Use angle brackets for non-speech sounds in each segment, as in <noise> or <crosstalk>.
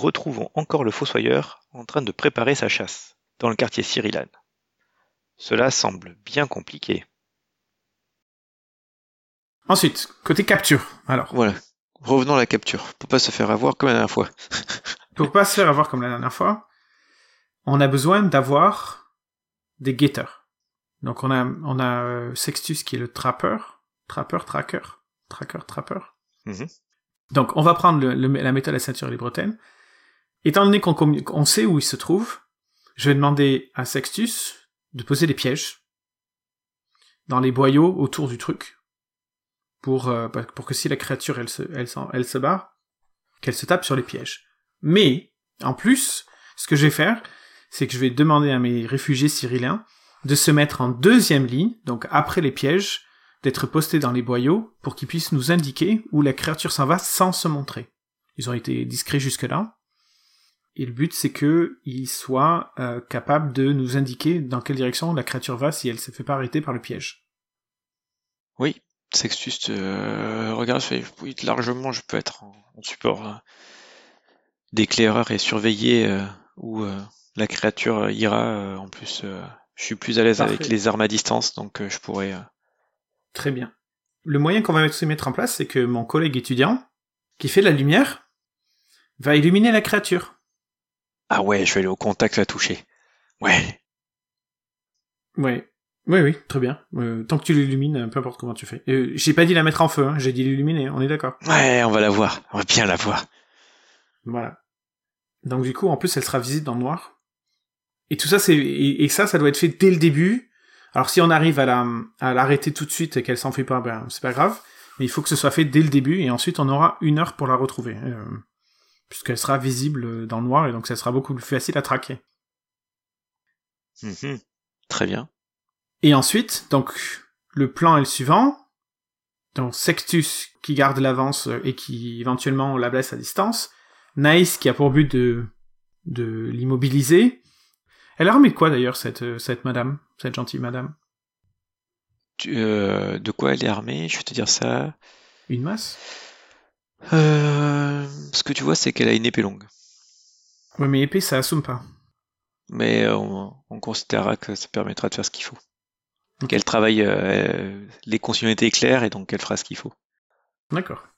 Retrouvons encore le fossoyeur en train de préparer sa chasse, dans le quartier Cyrilane. Cela semble bien compliqué. Ensuite, côté capture, alors. Voilà, revenons à la capture, pour pas se faire avoir comme la dernière fois. <laughs> Pour pas se faire avoir comme la dernière fois, on a besoin d'avoir des guetteurs. Donc on a, on a euh, Sextus qui est le trappeur, trappeur, tracker, tracker, trapper. Mhm. Donc on va prendre le- le- la méthode à ceinture libretène. Étant donné qu'on sait où il se trouve, je vais demander à Sextus de poser des pièges dans les boyaux autour du truc pour, euh, pour que si la créature elle se, elle, barre, qu'elle se tape sur les pièges. Mais, en plus, ce que je vais faire, c'est que je vais demander à mes réfugiés cyrilliens de se mettre en deuxième ligne, donc après les pièges, d'être postés dans les boyaux pour qu'ils puissent nous indiquer où la créature s'en va sans se montrer. Ils ont été discrets jusque-là. Et le but, c'est qu'ils soient euh, capables de nous indiquer dans quelle direction la créature va si elle se fait pas arrêter par le piège. Oui, Sextus euh, regarde, oui, largement, je peux être en, en support euh, d'éclaireur et surveiller euh, où euh, la créature ira. en plus, je suis plus à l'aise avec les armes à distance, donc je pourrais. Très bien. Le moyen qu'on va se mettre en place, c'est que mon collègue étudiant, qui fait la lumière, va illuminer la créature. Ah ouais, je vais aller au contact la toucher. Ouais. Ouais. Oui, oui, très bien. Euh, tant que tu l'illumines, euh, peu importe comment tu fais. Euh, j'ai pas dit la mettre en feu, hein, j'ai dit l'illuminer, on est d'accord. Ouais, on va la voir. On va bien la voir. Voilà. Donc du coup, en plus, elle sera visible dans le noir. Et tout ça, c'est et, et ça, ça doit être fait dès le début. Alors si on arrive à la à l'arrêter tout de suite et qu'elle s'en fait pas, ben c'est pas grave. Mais il faut que ce soit fait dès le début et ensuite on aura une heure pour la retrouver, euh, puisqu'elle sera visible dans le noir et donc ça sera beaucoup plus facile à traquer. Mhm. Très bien. Et ensuite, donc, le plan est le suivant. Donc, Sextus qui garde l'avance et qui éventuellement la blesse à distance. Naïs qui a pour but de, de l'immobiliser. Elle a armée de quoi d'ailleurs, cette, cette madame, cette gentille madame? Euh, de quoi elle est armée? Je vais te dire ça. Une masse? Euh, ce que tu vois, c'est qu'elle a une épée longue. Ouais, mais épée, ça assume pas. Mais euh, on, on considérera que ça permettra de faire ce qu'il faut. Ok. Qu'elle travaille euh, les continuités claires et donc elle fera ce qu'il faut. D'accord.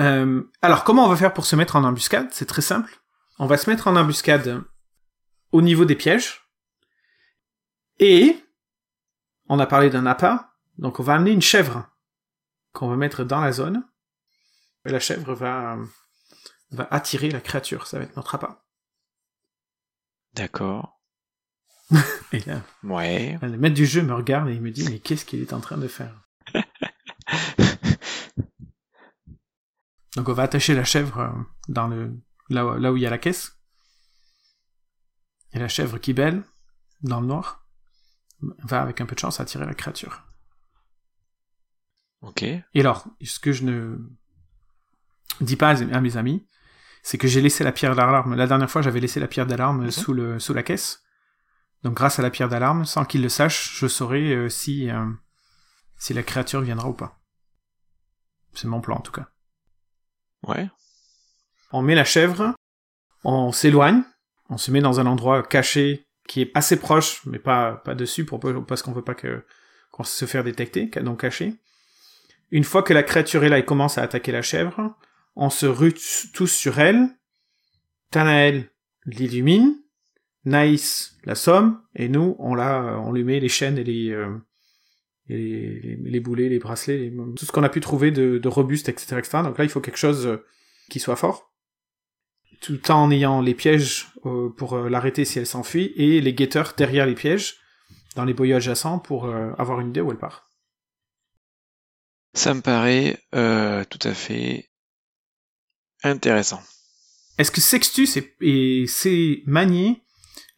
Euh, alors, comment on va faire pour se mettre en embuscade? C'est très simple. On va se mettre en embuscade au niveau des pièges. Et on a parlé d'un appât, donc on va amener une chèvre qu'on va mettre dans la zone. Et la chèvre va, va attirer la créature, ça va être notre appât. D'accord. <laughs> Et là, Ouais. le maître du jeu me regarde et il me dit, mais qu'est-ce qu'il est en train de faire? <laughs> Donc on va attacher la chèvre euh, dans le là, où- là où il y a la caisse. Et la chèvre qui belle, dans le noir, va avec un peu de chance attirer la créature. Ok. Et alors, ce que je ne dis pas à mes amis, c'est que j'ai laissé la pierre d'alarme. La dernière fois, j'avais laissé la pierre d'alarme Mhm. sous, le, sous la caisse. Donc grâce à la pierre d'alarme, sans qu'ils le sachent, je saurai euh, si, euh, si la créature viendra ou pas. C'est mon plan en tout cas. Ouais. On met la chèvre On s'éloigne, on se met dans un endroit caché qui est assez proche, mais pas, pas dessus pour, parce qu'on veut pas que, qu'on se faire détecter, donc caché. Une fois que la créature est là et commence à attaquer la chèvre, on se rue tous sur elle. Tanael l'illumine, Naïs la somme, et nous, on la, on lui met les chaînes et les, euh, boulets, les bracelets, tout ce qu'on a pu trouver de, de robuste, etc., etc. Donc là, il faut quelque chose euh, qui soit fort, tout en ayant les pièges euh, pour l'arrêter si elle s'enfuit, et les guetteurs derrière les pièges, dans les boyaux adjacents, pour avoir une idée où elle part. Ça me paraît tout à fait intéressant. Est-ce que Sextus est, sait manier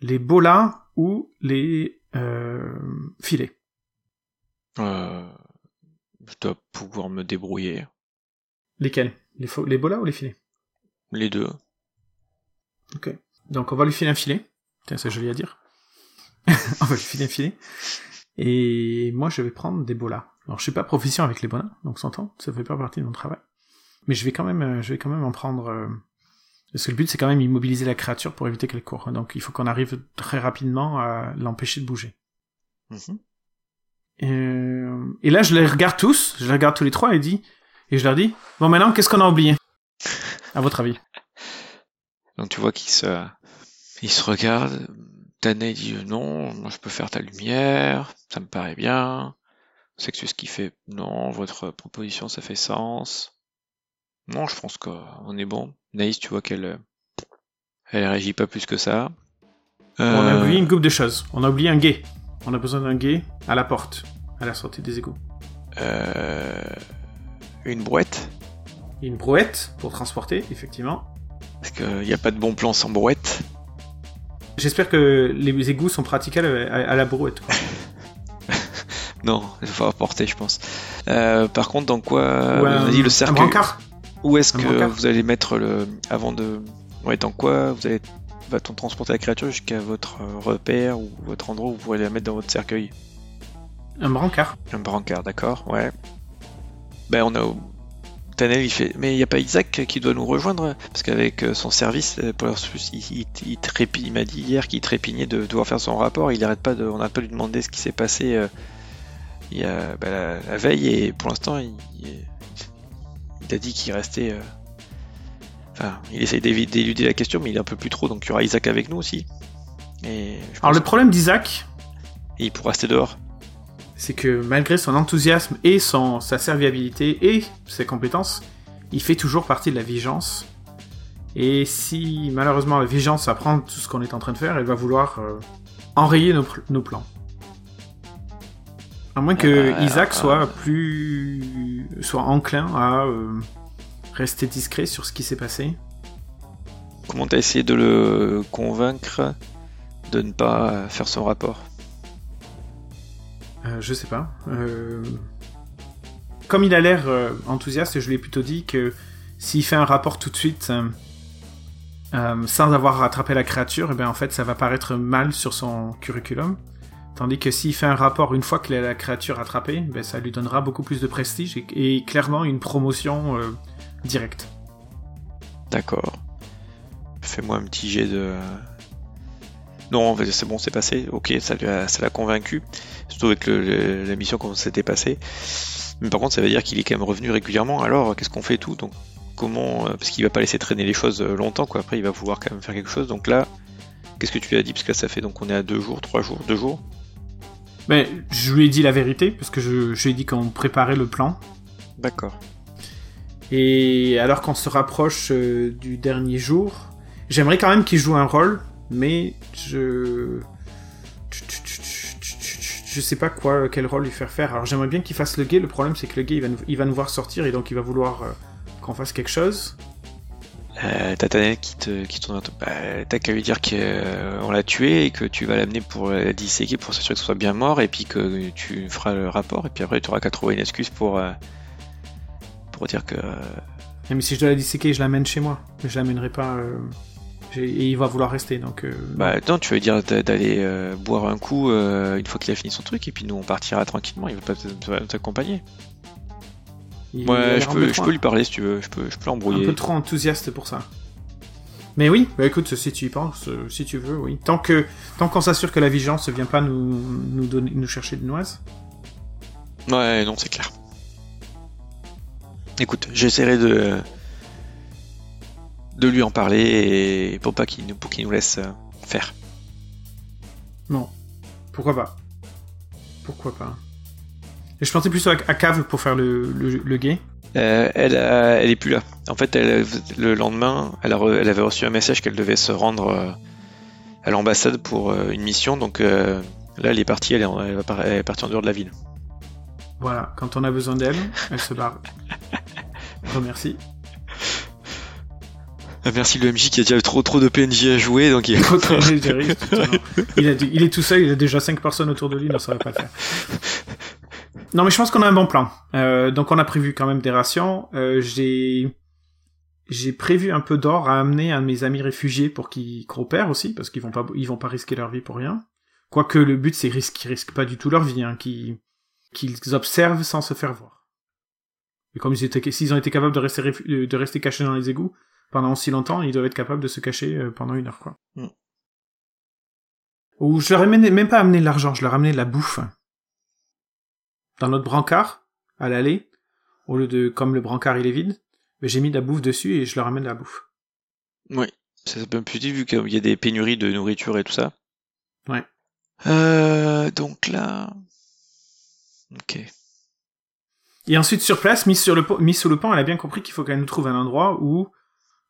les bolas ou les euh, filets? Euh, Je dois pouvoir me débrouiller. Lesquels? Les, les bolas ou les filets? Les deux. Ok. Donc on va lui filer un filet. Tiens, c'est joli à dire. <laughs> on va lui filer un filet. Et moi, je vais prendre des bolas. Alors, je suis pas profession avec les bolas, donc s'entend, ça fait pas partie de mon travail. Mais je vais quand même, euh, je vais quand même en prendre euh, parce que le but, c'est quand même immobiliser la créature pour éviter qu'elle court. Donc il faut qu'on arrive très rapidement à l'empêcher de bouger. Mhm. Euh, et, là, je les regarde tous, je les regarde tous les trois et, dis, et je leur dis, bon maintenant, qu'est-ce qu'on a oublié? À votre avis Donc tu vois qu'ils se, ils se regardent. Tané dit non, moi je peux faire ta lumière, ça me paraît bien. Sexus qui fait non, votre proposition ça fait sens. Non, je pense qu'on est bon. Naïs, tu vois qu'elle elle réagit pas plus que ça. On a oublié une coupe de choses. On a oublié un guet. On a besoin d'un guet à la porte, à la sortie des égouts. Euh... Une brouette Une brouette pour transporter, effectivement. Parce qu'il n'y a pas de bon plan sans brouette. J'espère que les égouts sont praticables à, la brouette. <laughs> non, il va porter, je pense. Euh, par contre, dans quoi On a dit le cercle. Où est-ce que vous allez mettre le. Avant de. Ouais, dans quoi vous allez. Va-t-on transporter la créature jusqu'à votre euh, repère ou votre endroit où vous pourrez la mettre dans votre cercueil? Un brancard. Un brancard, d'accord, ouais. Ben, on a. Tanel, il fait. Mais il n'y a pas Isaac qui doit nous rejoindre Parce qu'avec euh, son service, euh, pour il, il, il, il m'a dit hier qu'il trépignait de devoir faire son rapport. Il arrête pas de. On n'a pas lui demander ce qui s'est passé. il y a, ben, la, veille et pour l'instant il, il a dit qu'il restait. Euh, enfin, il essaye d'éluder la question, mais il est un peu plus trop, donc il y aura Isaac avec nous aussi. Et Alors le problème d'Isaac. Il pourra rester dehors. C'est que malgré son enthousiasme et son, sa serviabilité et ses compétences, il fait toujours partie de la vigilance. Et si malheureusement la vigilance apprend tout ce qu'on est en train de faire, elle va vouloir euh, enrayer nos plans. À moins que euh, Isaac soit plus. Soit enclin à euh, rester discret sur ce qui s'est passé. Comment t'as essayé de le convaincre de ne pas faire son rapport? Euh, Je sais pas. Comme il a l'air enthousiaste, je lui ai plutôt dit que s'il fait un rapport tout de suite. sans avoir rattrapé la créature, et eh bien en fait ça va paraître mal sur son curriculum. Tandis que s'il fait un rapport une fois que la créature attrapée, ben, ça lui donnera beaucoup plus de prestige et, clairement une promotion euh, directe. D'accord. Fais-moi un petit jet de. Non, c'est bon, c'est passé. Ok, ça l'a convaincu. Surtout avec la mission qu'on s'était passée. Mais par contre, ça veut dire qu'il est quand même revenu régulièrement. Alors, qu'est-ce qu'on fait tout? Donc, comment euh, Parce qu'il va pas laisser traîner les choses euh, longtemps, quoi. Après, il va vouloir quand même faire quelque chose. Donc là, qu'est-ce que tu lui as dit? Parce que ça fait donc on est à deux jours, trois jours, deux jours. Mais je lui ai dit la vérité, parce que je, lui ai dit qu'on préparait le plan. D'accord. Et alors qu'on se rapproche euh, du dernier jour, j'aimerais quand même qu'il joue un rôle, mais je. Je sais pas quoi, quel rôle lui faire faire. Alors j'aimerais bien qu'il fasse le gay, le problème c'est que le gay il va, nous, il va nous voir sortir et donc il va vouloir euh, qu'on fasse quelque chose. Euh, t'as qui te qui tourne bah, t'as qu'à lui dire qu'on euh, l'a tué et que tu vas l'amener pour la disséquer pour s'assurer que ce soit bien mort et puis que tu feras le rapport et puis après tu auras qu'à trouver une excuse pour euh, pour dire que mais si je dois la disséquer je l'amène chez moi. Je l'amènerai pas et il va vouloir rester donc bah non tu veux dire d'aller boire un coup une fois qu'il a fini son truc et puis nous on partira tranquillement il va pas t'accompagner ouais, je peux, je peux lui parler si tu veux, je peux, je peux l'embrouiller. Un peu trop enthousiaste pour ça. Mais oui, bah écoute, si tu y penses, euh, si tu veux, oui. Tant que tant qu'on s'assure que la vigilance ne vient pas nous nous donner nous chercher de noises. Ouais, non, c'est clair. Écoute, j'essaierai de de lui en parler et pour pas qu'il nous pour qu'il nous laisse euh, faire. Non. Pourquoi pas? Pourquoi pas? Et je pensais plus à, à Cave pour faire le, le, le gay. Euh, elle, a- elle est plus là. En fait, elle, le lendemain, elle, a re- elle avait reçu un message qu'elle devait se rendre euh, à l'ambassade pour euh, une mission. Donc euh, là, elle est partie. Elle est, en- elle va par- elle est partie en dehors de la ville. Voilà, quand on a besoin d'elle, elle se barre. <laughs> Remercie. Ah, Merci le MJ qui a déjà trop trop de PNJ à jouer, donc il... Dit- <laughs> il est tout seul, il a déjà 5 personnes autour de lui, non, ça va pas le faire. <laughs> Non, mais je pense qu'on a un bon plan. Euh, donc on a prévu quand même des rations. Euh, j'ai j'ai prévu un peu d'or à amener à mes amis réfugiés pour qu'ils coopèrent aussi, parce qu'ils vont pas ils vont pas risquer leur vie pour rien. Quoique le but c'est qu'ils risquent pas du tout leur vie, hein, qu'ils qu'ils observent sans se faire voir. Et comme ils étaient s'ils ont été capables de rester de rester cachés dans les égouts pendant aussi longtemps, ils doivent être capables de se cacher euh, pendant une heure quoi. Mm. Ou je leur ai même pas amené l'argent, je leur ai amené de la bouffe. Dans notre brancard, à l'aller, au lieu de, comme le brancard il est vide, mais j'ai mis de la bouffe dessus et je leur amène de la bouffe. Oui, c'est un peu plus dit vu qu'il y a des pénuries de nourriture et tout ça. Ouais. Euh, donc là... Ok. Et ensuite, sur place, mise, sur le, mise sous le pont, elle a bien compris qu'il faut qu'elle nous trouve un endroit où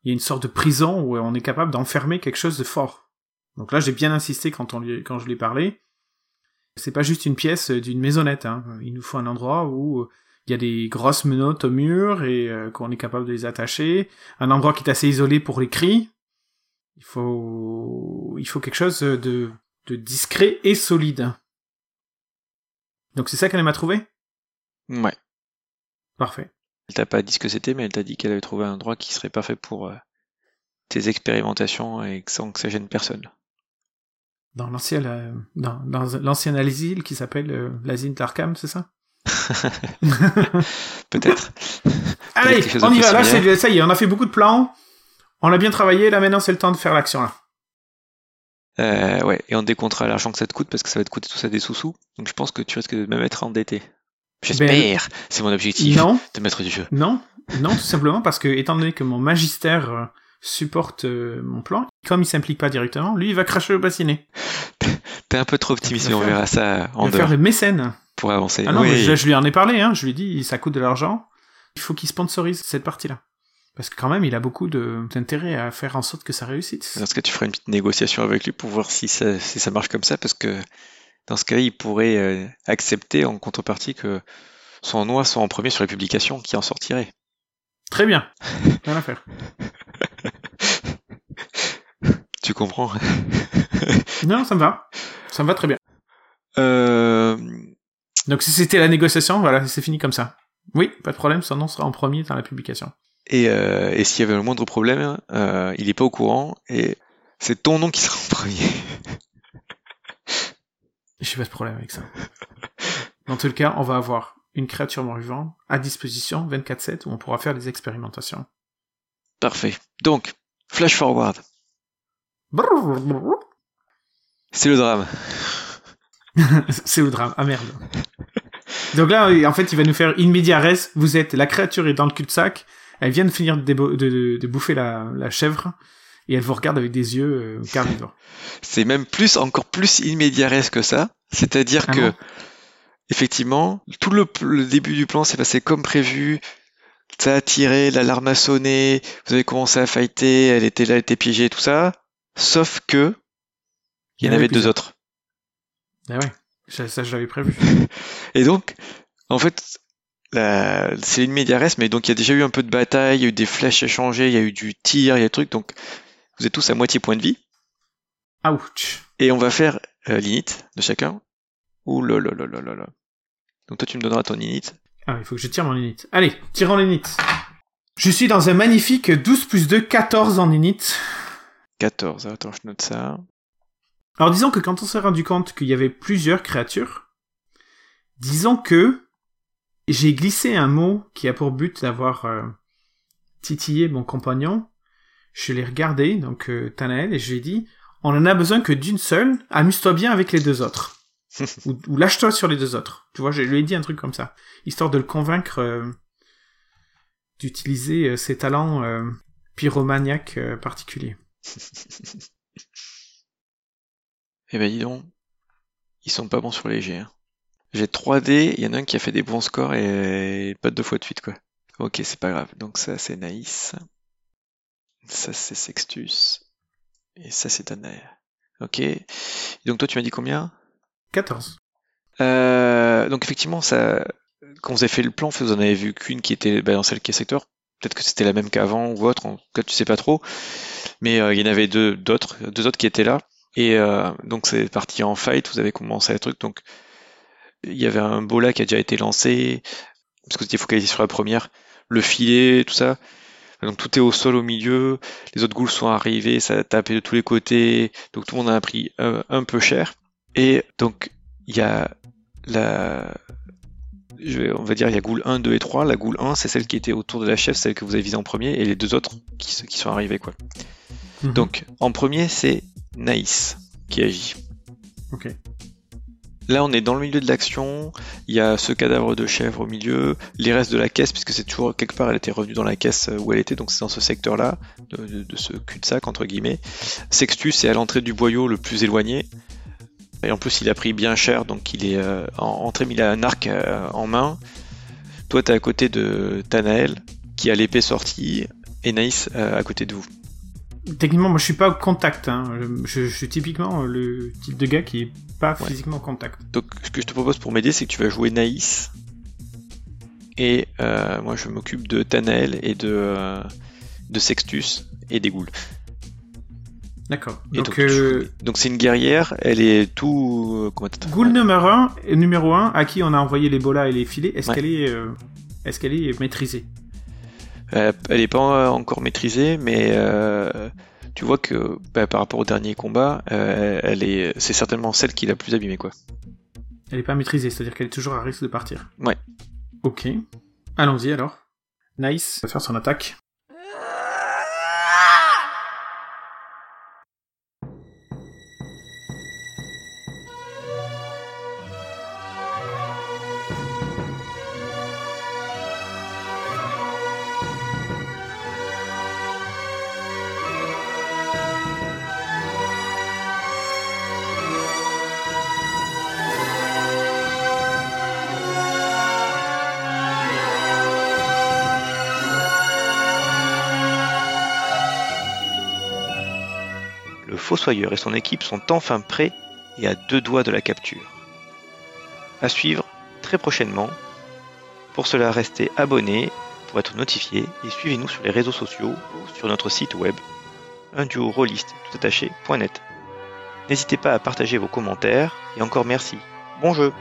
il y a une sorte de prison où on est capable d'enfermer quelque chose de fort. Donc là, j'ai bien insisté quand, on lui, quand je lui ai parlé. C'est pas juste une pièce d'une maisonnette. Hein. Il nous faut un endroit où il y a des grosses menottes au mur et euh, qu'on est capable de les attacher. Un endroit qui est assez isolé pour les cris. Il faut, il faut quelque chose de, de discret et solide. Donc c'est ça qu'elle m'a trouvé? Ouais. Parfait. Elle t'a pas dit ce que c'était, mais elle t'a dit qu'elle avait trouvé un endroit qui serait parfait pour euh, tes expérimentations et sans que ça gêne personne. Dans l'ancien euh, dans, dans l'ancien asile qui s'appelle euh, l'asile d'Arkham, c'est ça? <laughs> Peut-être. Allez, de on y va. Là, ça y est, on a fait beaucoup de plans. On a bien travaillé. Là, maintenant, c'est le temps de faire l'action. Là. Euh, ouais, et on décomptera l'argent que ça te coûte parce que ça va te coûter tout ça des sous-sous. Donc je pense que tu risques de même être endetté. J'espère. C'est mon objectif Ben, Non, de mettre du jeu. non, non, tout simplement parce que étant donné que mon magistère supporte mon plan, comme il s'implique pas directement, lui, il va cracher au bassinet. <laughs> T'es un peu trop optimiste, Il on verra ça Il en va faire le mécène. pour avancer. Ah non, Oui. mais je, je lui en ai parlé. Hein. Je lui ai dit, ça coûte de l'argent. Il faut qu'il sponsorise cette partie-là. Parce que quand même, il a beaucoup d'intérêt à faire en sorte que ça réussisse. Dans ce cas, tu feras une petite négociation avec lui pour voir si ça, si ça marche comme ça, parce que dans ce cas, il pourrait euh, accepter en contrepartie que son noix soit en premier sur la publication qui en sortirait. Très bien. Rien à faire. Tu comprends <laughs> Non, ça me va. Ça me va très bien. euh... Donc si c'était la négociation, voilà, c'est fini comme ça. Oui, pas de problème, son nom sera en premier dans la publication. Et, euh, et s'il y avait le moindre problème, euh, il est pas au courant et c'est ton nom qui sera en premier. <laughs> J'ai pas de problème avec ça. Dans tout le cas, on va avoir une créature mort-vivant à disposition 24-7 où on pourra faire des expérimentations. Parfait. Donc, flash forward. C'est le drame. <laughs> c'est le drame. Ah merde. Donc là, en fait, il va nous faire in media res. Vous êtes, la créature est dans le cul-de-sac. Elle vient de finir de, débo- de, de- de bouffer la, la chèvre. Et elle vous regarde avec des yeux euh, carnivores. C'est même plus, encore plus immédiates que ça. C'est-à-dire Ah que, effectivement, tout le, le début du plan s'est passé comme prévu. Ça a tiré, l'alarme a sonné, vous avez commencé à fighter, elle était là, elle était piégée, tout ça. Sauf que, il y en avait deux autres. Ah ouais. Ça, ça, je l'avais prévu. <laughs> Et donc, en fait, la- c'est une médiaresse, mais donc il y a déjà eu un peu de bataille, il y a eu des flèches échangées, il y a eu du tir, il y a des trucs, donc vous êtes tous à moitié point de vie. Ouch. Et on va faire euh, l'init de chacun. Ouh là là là là là là. Donc toi tu me donneras ton init. Ah, il faut que je tire mon init. Allez, tirons l'init. Je suis dans un magnifique 12 plus 2, 14 en init. 14, attends, je note ça. Alors disons que quand on s'est rendu compte qu'il y avait plusieurs créatures, disons que j'ai glissé un mot qui a pour but d'avoir euh, titillé mon compagnon. je l'ai regardé, donc euh, Tanael, et je lui ai dit, on en a besoin que d'une seule, amuse-toi bien avec les deux autres. <laughs> ou, ou lâche-toi sur les deux autres. Tu vois, je lui ai dit un truc comme ça, histoire de le convaincre euh, d'utiliser euh, ses talents pyromaniaques particuliers. Eh ben dis donc, ils sont pas bons sur les jets. Hein. J'ai 3D, il y en a un qui a fait des bons scores et pas deux fois de suite quoi. Ok, c'est pas grave. Donc ça c'est Naïs. Ça c'est Sextus. Et ça c'est Danae. Ok. Donc toi tu m'as dit combien? 14. Euh, donc effectivement, ça, quand vous avez fait le plan, vous en avez vu qu'une qui était bah, dans celle qui est secteur. Peut-être que c'était la même qu'avant ou autre. En tout cas, tu sais pas trop. Mais euh, il y en avait deux d'autres, deux autres qui étaient là. Et euh, donc c'est parti en fight. Vous avez commencé à truc. Donc il y avait un bola qui a déjà été lancé parce que étiez focalisé sur la première. Le filet, tout ça. Donc tout est au sol au milieu. Les autres ghouls sont arrivés. Ça a tapé de tous les côtés. Donc tout le monde a pris un, un peu cher. Et donc il y a la je vais, on va dire il y a Ghoul 1, 2 et 3. La Ghoul 1, c'est celle qui était autour de la chef, celle que vous avez visée en premier, et les deux autres qui, sont arrivés quoi. Mhm. Donc en premier c'est Naïs qui agit. Ok. Là on est dans le milieu de l'action, il y a ce cadavre de chèvre au milieu, les restes de la caisse, puisque c'est toujours quelque part elle était revenue dans la caisse où elle était, donc c'est dans ce secteur là, de, de- de ce cul-de-sac entre guillemets. Sextus est à l'entrée du boyau le plus éloigné. Et en plus, il a pris bien cher, donc il est euh, en entrée, mais il a un arc euh, en main. Toi, t'es à côté de Tanael, qui a l'épée sortie, et Naïs euh, à côté de vous. Techniquement, moi je suis pas au contact. Hein. Je, je- je suis typiquement le type de gars qui est pas Ouais. physiquement au contact. Donc, ce que je te propose pour m'aider, c'est que tu vas jouer Naïs, et euh, moi, je m'occupe de Tanael et de, de Sextus et des ghouls. D'accord. Et Donc, donc, euh, donc c'est une guerrière, elle est tout... euh, comment Ghoul numéro 1, numéro 1, à qui on a envoyé les bolas et les filets, est-ce Ouais. qu'elle est, euh, est-ce qu'elle est maîtrisée? Euh, elle est pas encore maîtrisée, mais tu vois que bah, par rapport au dernier combat, elle est, c'est certainement celle qui l'a plus abîmée quoi. Elle est pas maîtrisée, c'est-à-dire qu'elle est toujours à risque de partir? Ouais. Ok. Allons-y alors. Nice va faire son attaque. Fossoyeur et son équipe sont enfin prêts et à deux doigts de la capture. À suivre très prochainement. Pour cela, restez abonnés pour être notifiés et suivez-nous sur les réseaux sociaux ou sur notre site web un. N'hésitez pas à partager vos commentaires et encore merci. Bon jeu